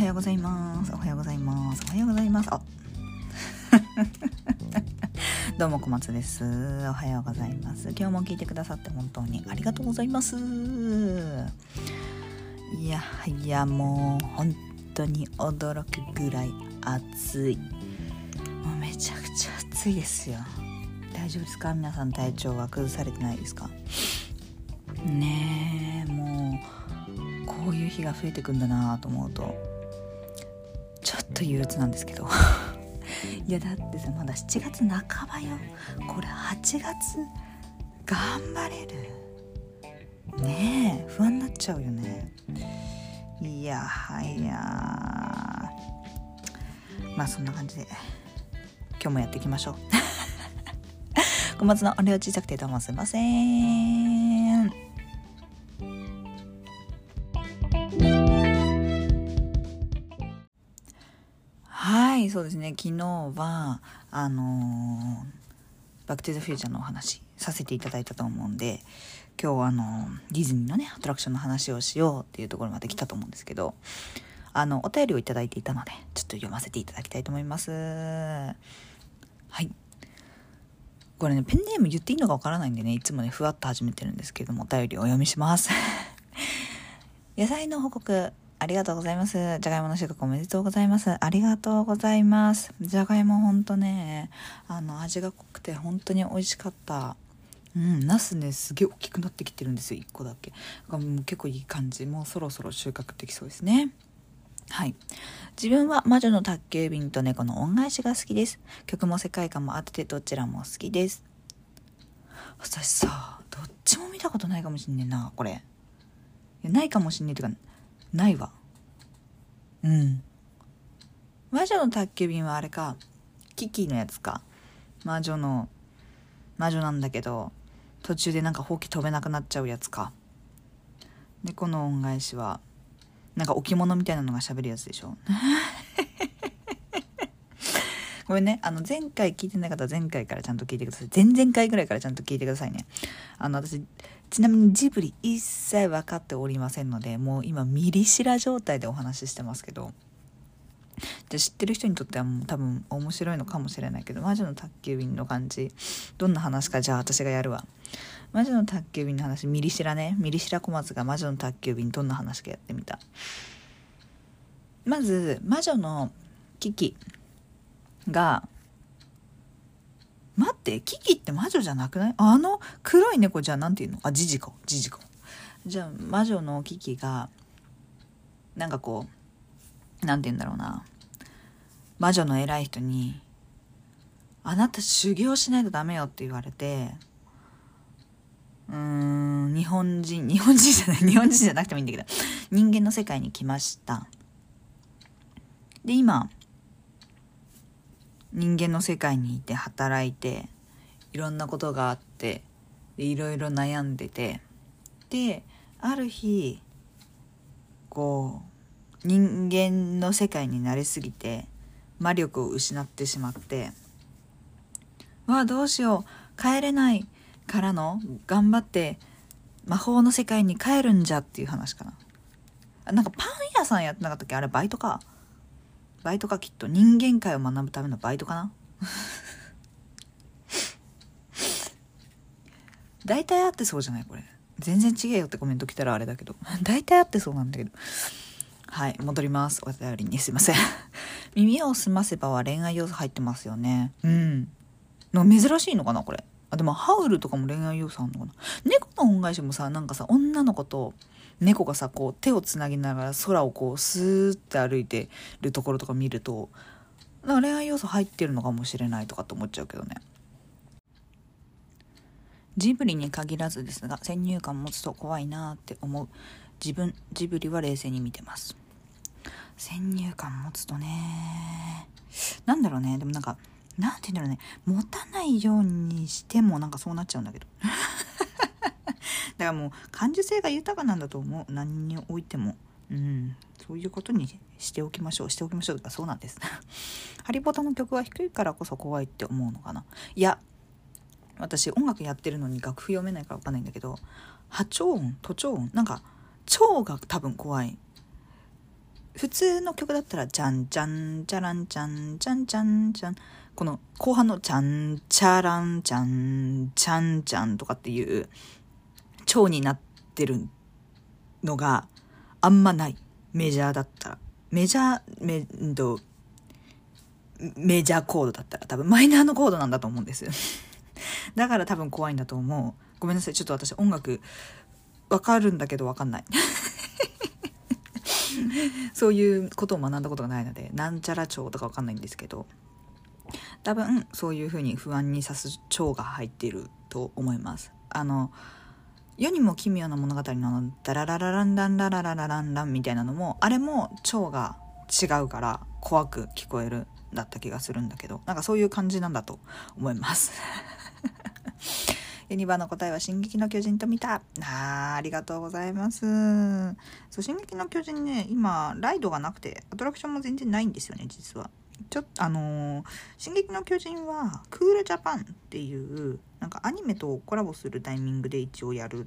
はようございます。おはようございます。おはようございます。あ どうも小松です。おはようございます。今日も聞いてくださって本当にありがとうございます。いやいやもう本当に驚くぐらい暑い。もうめちゃくちゃ暑いですよ。大丈夫ですか？皆さん体調は崩されてないですか？ねえもうこういう日が増えてくんだなと思うと。ちょっと憂鬱なんですけど。いやだってさまだ7月半ばよ。これ8月頑張れる。ねえ不安になっちゃうよね。いやはやまあそんな感じで今日もやっていきましょう。小松のお礼を小さくてどうもすいません。そうですね。昨日はあのーバック・トゥ・ザ・フューチャーのお話させていただいたと思うんで今日はあのディズニーのねアトラクションの話をしようっていうところまで来たと思うんですけどあのお便りをいただいていたのでちょっと読ませていただきたいと思います。はい。これねペンネーム言っていいのかわからないんでねいつもねふわっと始めてるんですけどもお便りをお読みします。野菜の報告。ありがとうございます。じゃがいもの収穫おめでとうございます。ありがとうございます。じゃがいもほんとね、あの、味が濃くて本当に美味しかった。うん、ナスね、すげえ大きくなってきてるんですよ、1個だけ。だからもう結構いい感じ。もうそろそろ収穫できそうですね。はい。自分は魔女の宅急便と猫の恩返しが好きです。曲も世界観もあってどちらも好きです。私さ、どっちも見たことないかもしんねえな、これ。ないかもしんねえっていうか、ないわ。うん。魔女の宅急便はあれか、キキのやつか。魔女の、魔女なんだけど、途中でなんかほうき飛べなくなっちゃうやつか。で、この恩返しは、なんか置物みたいなのが喋るやつでしょ。ごめんね。あの、前回聞いてない方は前回からちゃんと聞いてください。前々回ぐらいからちゃんと聞いてくださいね。あの、私、ちなみにジブリ一切分かっておりませんので、もう今ミリシラ状態でお話ししてますけど、で知ってる人にとってはもう多分面白いのかもしれないけど、魔女の宅急便の感じ、どんな話かじゃあ私がやるわ。魔女の宅急便の話、ミリシラね。ミリシラ小松が魔女の宅急便どんな話かやってみた。まず、魔女のキキが、待って、キキって魔女じゃなくない？あの黒い猫じゃあなんていうの？あ、ジジコ。ジジコ。じゃあ魔女のキキが、なんかこう、なんて言うんだろうな。魔女の偉い人に、あなた修行しないとダメよって言われて、うーん、日本人、日本人じゃない、日本人じゃなくてもいいんだけど、人間の世界に来ました。で、今、人間の世界にいて働いていろんなことがあっていろいろ悩んでてである日こう人間の世界に慣れすぎて魔力を失ってしまってわあどうしよう帰れないからの頑張って魔法の世界に帰るんじゃっていう話かな。なんかパン屋さんやってなかったっけ？あれバイトか。バイトかきっと人間界を学ぶためのバイトかな？大体合ってそうじゃないこれ。全然違えよってコメント来たらあれだけど。大体合ってそうなんだけど。はい戻ります。お便りにすいません。耳をすませばは恋愛要素入ってますよね。うん。の珍しいのかなこれ。あでもハウルとかも恋愛要素あんのかな。猫の恩返しもさなんかさ女の子と猫がさこう手をつなぎながら空をこうスーって歩いてるところとか見ると恋愛要素入ってるのかもしれないとかって思っちゃうけどね。ジブリに限らずですが先入観持つと怖いなって思う自分ジブリは冷静に見てます。先入観持つとねなんだろうね。でもなんかなんて言うんだろうね。持たないようにしてもなんかそうなっちゃうんだけど。だからもう感受性が豊かなんだと思う。何においても。うん。そういうことにしておきましょうしておきましょうとかそうなんです。ハリポタの曲は低いからこそ怖いって思うのかな。いや私音楽やってるのに楽譜読めないから分かんないんだけど波長音徒長音なんか腸が多分怖い。普通の曲だったら、じゃんじゃん、じゃらんちゃん、じゃんじゃん、じゃん。この後半のちゃん、ちゃらんちゃん、ちゃんちゃんとかっていう、蝶になってるのがあんまない。メジャーだったら。メジャー、メ、んと、メジャーコードだったら多分マイナーのコードなんだと思うんです。だから多分怖いんだと思う。ごめんなさい。ちょっと私音楽わかるんだけどわかんない。そういうことを学んだことがないので、なんちゃら蝶とかわかんないんですけど、多分そういうふうに不安にさす蝶が入っていると思います。あの、世にも奇妙な物語のダラララランランララララランランみたいなのも、あれも蝶が違うから怖く聞こえるだった気がするんだけど、なんかそういう感じなんだと思います。ユニバの答えは「進撃の巨人」と見た。あありがとうございます。そう「進撃の巨人ね」今ライドがなくてアトラクションも全然ないんですよね実は。ちょっとあのー「進撃の巨人」はクールジャパンっていうなんかアニメとコラボするタイミングで一応やるっ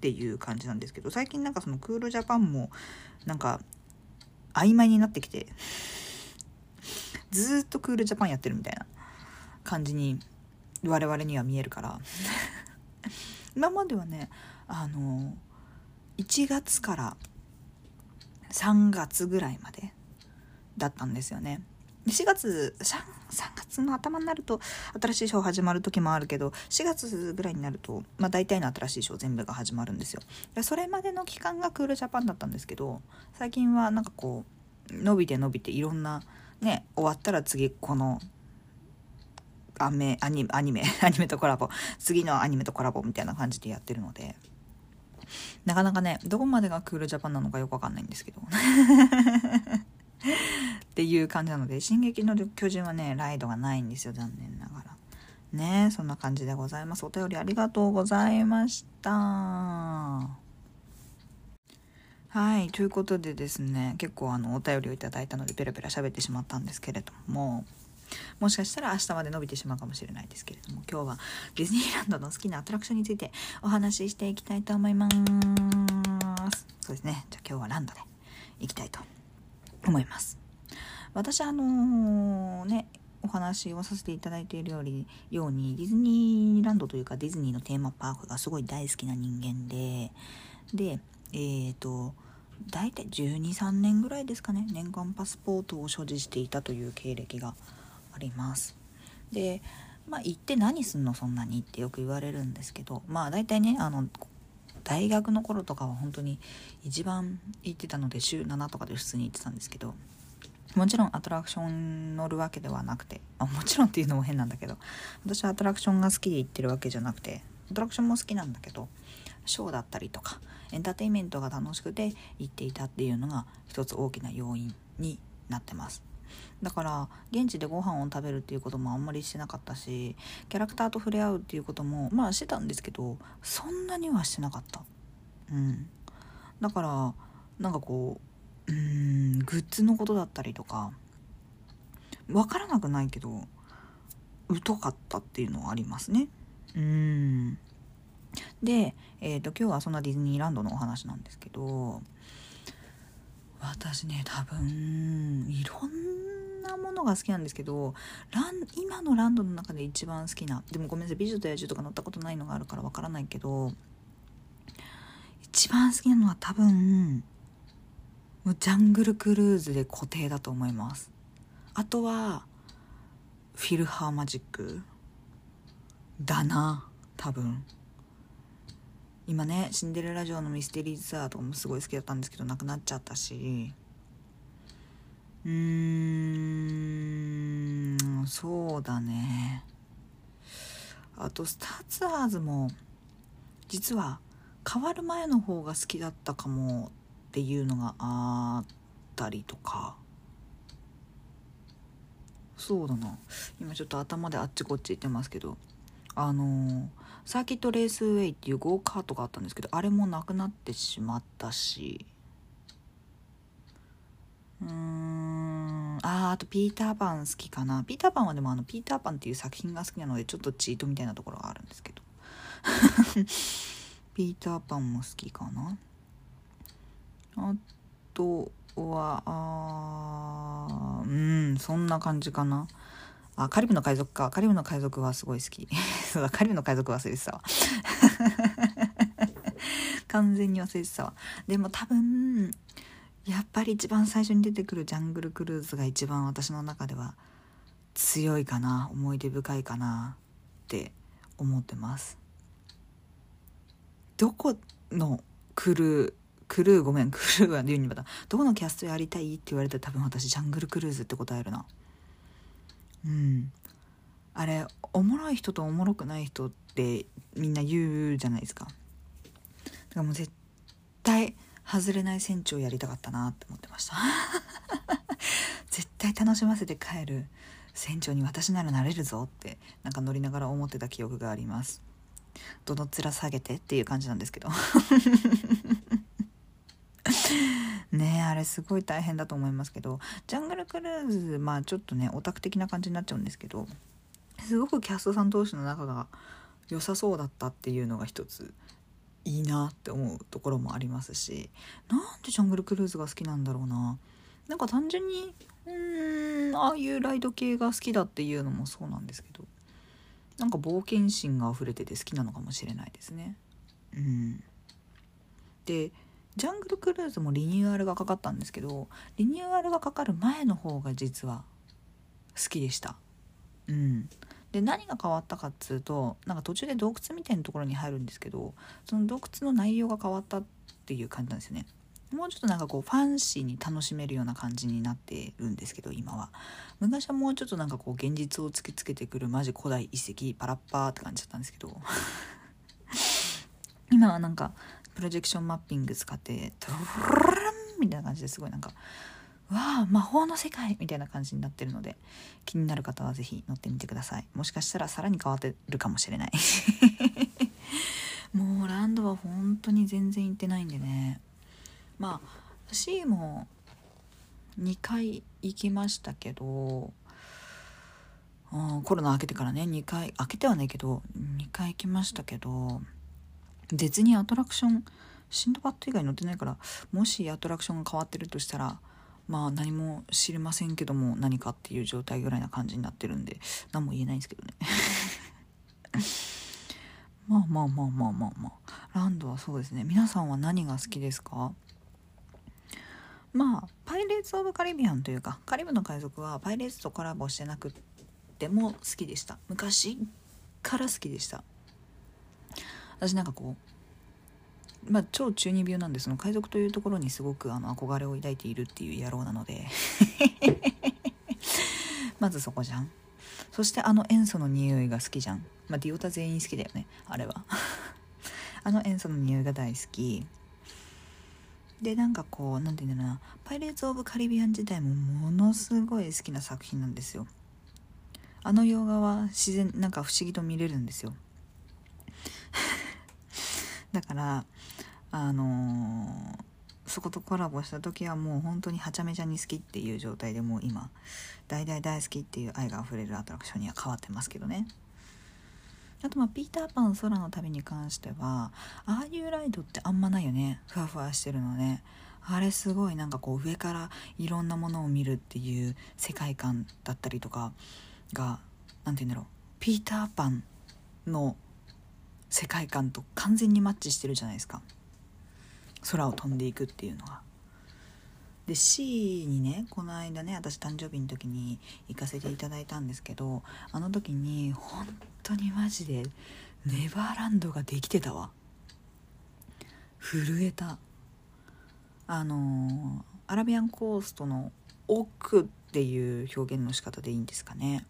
ていう感じなんですけど最近なんかそのクールジャパンもなんか曖昧になってきてずっとクールジャパンやってるみたいな感じに我々には見えるから 今まではねあの1月から3月ぐらいまでだったんですよね。4月 3, 3月の頭になると新しいショー始まる時もあるけど4月ぐらいになると、まあ、大体の新しいショー全部が始まるんですよ。でそれまでの期間がクールジャパンだったんですけど最近はなんかこう伸びて伸びていろんなね終わったら次このアメアニアニメ アニメとコラボ次のアニメとコラボみたいな感じでやってるのでなかなかねどこまでがクールジャパンなのかよくわかんないんですけど。っていう感じなので「進撃の巨人」はねライドがないんですよ残念ながら。ねそんな感じでございます。お便りありがとうございました。はいということでですね結構あのお便りをいただいたのでペラペラ喋ってしまったんですけれどももしかしたら明日まで伸びてしまうかもしれないですけれども今日はディズニーランドの好きなアトラクションについてお話ししていきたいと思います。そうですね。じゃあ今日はランドで行きたいと思います。私あのー、ねお話をさせていただいているようにディズニーランドというかディズニーのテーマパークがすごい大好きな人間ででえっ、ー、と大体12、3年ぐらいですかね年間パスポートを所持していたという経歴があります。でまあ行って何すんのそんなにってよく言われるんですけどまあ大体ねあの大学の頃とかは本当に一番行ってたので週7とかで普通に行ってたんですけどもちろんアトラクション乗るわけではなくて、あ、もちろん っていうのも変なんだけど私はアトラクションが好きで行ってるわけじゃなくてアトラクションも好きなんだけどショーだったりとかエンターテインメントが楽しくて行っていたっていうのが一つ大きな要因になってます。だから現地でご飯を食べるっていうこともあんまりしてなかったしキャラクターと触れ合うっていうこともまあしてたんですけどそんなにはしてなかった。うん。だからなんかこううんグッズのことだったりとか分からなくないけど疎かったっていうのはありますね。うん。で、えーと、今日はそんなディズニーランドのお話なんですけど私ね多分いろんなものが好きなんですけどラン今のランドの中で一番好きなでもごめんなさい「美女と野獣」とか乗ったことないのがあるからわからないけど一番好きなのは多分もうジャングルクルーズで固定だと思います。あとはフィルハーマジック。だな多分。今ねシンデレラ城のミステリーツアーとかもすごい好きだったんですけどなくなっちゃったし。うーんそうだね。あとスターツアーズも実は変わる前の方が好きだったかもっていうのがあったりとか。そうだな。今ちょっと頭であっちこっち行ってますけど。あのーサーキットレースウェイっていうゴーカートがあったんですけどあれもなくなってしまったし。うん。ああとピーターパン好きかな。ピーターパンはでもあのピーターパンっていう作品が好きなのでちょっとチートみたいなところがあるんですけど。ピーターパンも好きかな。あとはあうんそんな感じかな。あカリブの海賊か。カリブの海賊はすごい好き。そうだカリブの海賊忘れてたわ。完全に忘れてたわ。でも多分やっぱり一番最初に出てくるジャングルクルーズが一番私の中では強いかな思い出深いかなって思ってます。どこのクルークルーごめんクルーは言うにまたどこのキャストやりたいって言われたら多分私ジャングルクルーズって答えるな。うん。あれおもろい人とおもろくない人ってみんな言うじゃないですか。だからもう絶対外れない船長やりたかったなって思ってました。絶対楽しませて帰る船長に私ならなれるぞってなんか乗りながら思ってた記憶があります。どの面下げてっていう感じなんですけど。ねあれすごい大変だと思いますけどジャングルクルーズまあちょっとねオタク的な感じになっちゃうんですけどすごくキャストさん同士の仲が良さそうだったっていうのが一ついいなって思うところもありますしなんでジャングルクルーズが好きなんだろうな。なんか単純にうーんああいうライド系が好きだっていうのもそうなんですけどなんか冒険心が溢れてて好きなのかもしれないですね。うん。でジャングルクルーズもリニューアルがかかったんですけどリニューアルがかかる前の方が実は好きでした。うん。で何が変わったかっつうとなんか途中で洞窟みたいなところに入るんですけどその洞窟の内容が変わったっていう感じなんですよね。もうちょっとなんかこうファンシーに楽しめるような感じになってるんですけど今は。昔はもうちょっとなんかこう現実を突きつけてくるマジ古代遺跡パラッパーって感じだったんですけど。今はなんかプロジェクションマッピング使ってトロロロンみたいな感じですごいなんかわあ魔法の世界みたいな感じになってるので気になる方は是非乗ってみてくださいもしかしたらさらに変わってるかもしれないもうランドは本当に全然行ってないんでねまあ私も2回行きましたけどうんコロナ明けてからね2回明けてはないけど2回行きましたけど別にアトラクションシンドバッド以外乗ってないからもしアトラクションが変わってるとしたらまあ何も知りませんけども何かっていう状態ぐらいな感じになってるんで何も言えないんですけどね。まあまあまあまあまあまあ。ランドはそうですね。皆さんは何が好きですか？まあパイレーツ・オブ・カリビアンというかカリブの海賊はパイレーツとコラボしてなくても好きでした。昔から好きでした。私なんかこうまあ超中二病なんでその海賊というところにすごくあの憧れを抱いているっていう野郎なので。まずそこじゃん。そしてあの塩素の匂いが好きじゃん。まあディオタ全員好きだよね。あれは。あの塩素の匂いが大好き。でなんかこう何て言うんだろうな「パイレーツ・オブ・カリビアン」自体もものすごい好きな作品なんですよ。あの洋画は自然なんか不思議と見れるんですよ。だからあのーそことコラボした時はもう本当にはちゃめちゃに好きっていう状態でもう今大大大好きっていう愛があふれるアトラクションには変わってますけどね。あとまあピーターパン空の旅に関してはああいうライドってあんまないよね。ふわふわしてるのね。あれすごいなんかこう上からいろんなものを見るっていう世界観だったりとかが何て言うんだろう。ピーターパンの世界観と完全にマッチしてるじゃないですか。空を飛んでいくっていうのが。で C にねこの間ね私誕生日の時に行かせていただいたんですけどあの時に本当にマジでネバーランドができてたわ。震えた。あのアラビアンコーストの奥っていう表現の仕方でいいんですかね。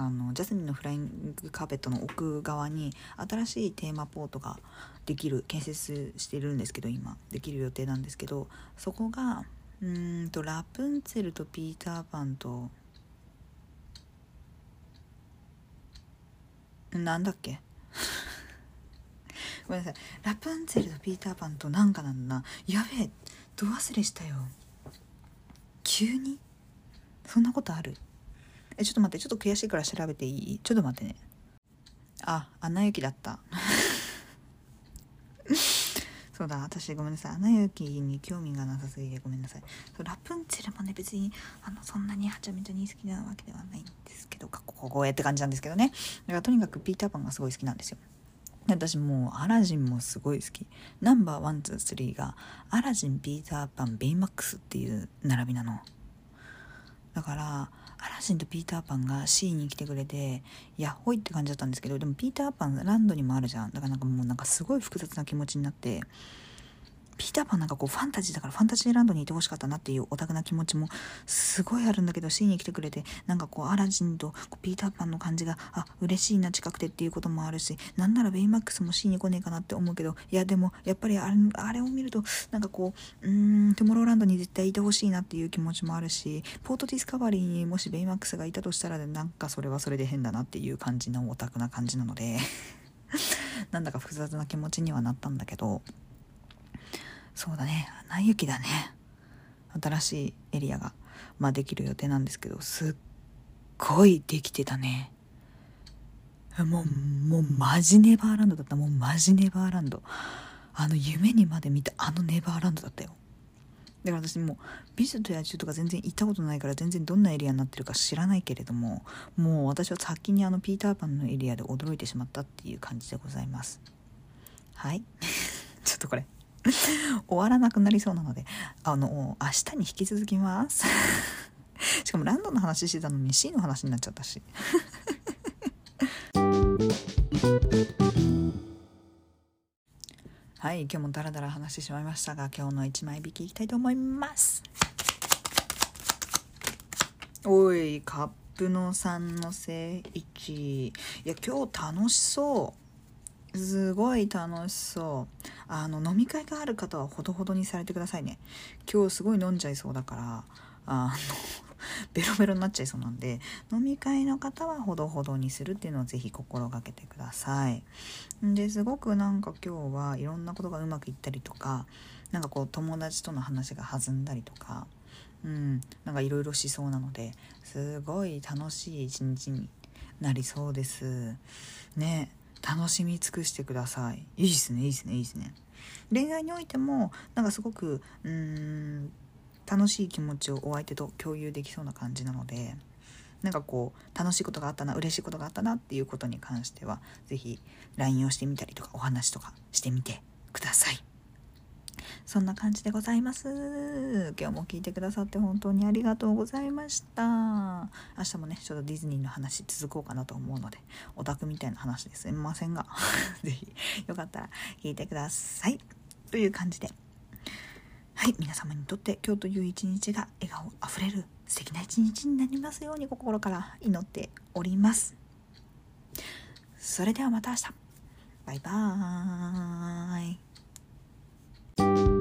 あのジャスミンのフライングカーペットの奥側に新しいテーマポートができる建設してるんですけど今。できる予定なんですけどそこがうんとラプンツェルとピーターパンとなんだっけ？ごめんなさい。ラプンツェルとピーターパンとなんかなんだな。やべえど忘れしたよ。急に？そんなことある？えちょっと待ってちょっと悔しいから調べていい？ちょっと待ってね。あアナ雪だった。そうだ私ごめんなさい「アナ雪」に興味がなさすぎてごめんなさい。そうラプンツェルもね別にあのそんなにはちゃめちゃに好きなわけではないんですけどかっここえって感じなんですけどね。だからとにかくピーターパンがすごい好きなんですよ。私もうアラジンもすごい好き。ナンバーワンツースリーがアラジンピーターパンベイマックスっていう並びなの。だからアラジンとピーターパンが C に来てくれてヤッホイって感じだったんですけどでもピーターパンランドにもあるじゃん。だからなんかもうなんかすごい複雑な気持ちになってピーターパンなんかこうファンタジーだからファンタジーランドにいてほしかったなっていうオタクな気持ちもすごいあるんだけど C に来てくれてなんかこうアラジンとピーターパンの感じがあ嬉しいな近くてっていうこともあるしなんならベイマックスも C に来ねえかなって思うけどいやでもやっぱりあれあれを見るとなんかこううんトゥモローランドに絶対いてほしいなっていう気持ちもあるしポートディスカバリーにもしベイマックスがいたとしたらなんかそれはそれで変だなっていう感じのオタクな感じなので なんだか複雑な気持ちにはなったんだけどそうだね。穴雪だね。新しいエリアが、まあ、できる予定なんですけどすっごいできてたね。もうもうマジネバーランドだった。もうマジネバーランド。あの夢にまで見たあのネバーランドだったよ。だから私もう美女と野獣とか全然行ったことないから全然どんなエリアになってるか知らないけれどももう私は先にあのピーターパンのエリアで驚いてしまったっていう感じでございます。はい。ちょっとこれ。終わらなくなりそうなのであの明日に引き続きます。しかもランドの話してたのに C の話になっちゃったし。はい今日もダラダラ話してしまいましたが今日の1枚引きいきたいと思います。おいカップの3の正1いや今日楽しそう。すごい楽しそう。あの飲み会がある方はほどほどにされてくださいね。今日すごい飲んじゃいそうだからあの ベロベロになっちゃいそうなんで飲み会の方はほどほどにするっていうのをぜひ心がけてください。ですごくなんか今日はいろんなことがうまくいったりとかなんかこう友達との話が弾んだりとかうんなんかいろいろしそうなのですごい楽しい一日になりそうです。ね。楽しみ尽くしてくださいいいですねいいですねいいですね恋愛においてもなんかすごくうーん楽しい気持ちをお相手と共有できそうな感じなのでなんかこう楽しいことがあったな嬉しいことがあったなっていうことに関しては是非 LINE をしてみたりとかお話とかしてみてください。そんな感じでございます。今日も聞いてくださって本当にありがとうございました。明日もね、ちょっとディズニーの話続こうかなと思うので、オタクみたいな話ですいませんが、是非よかったら聞いてください。という感じで。はい、皆様にとって今日という一日が笑顔あふれる素敵な一日になりますように心から祈っております。それではまた明日。バイバーイ。Música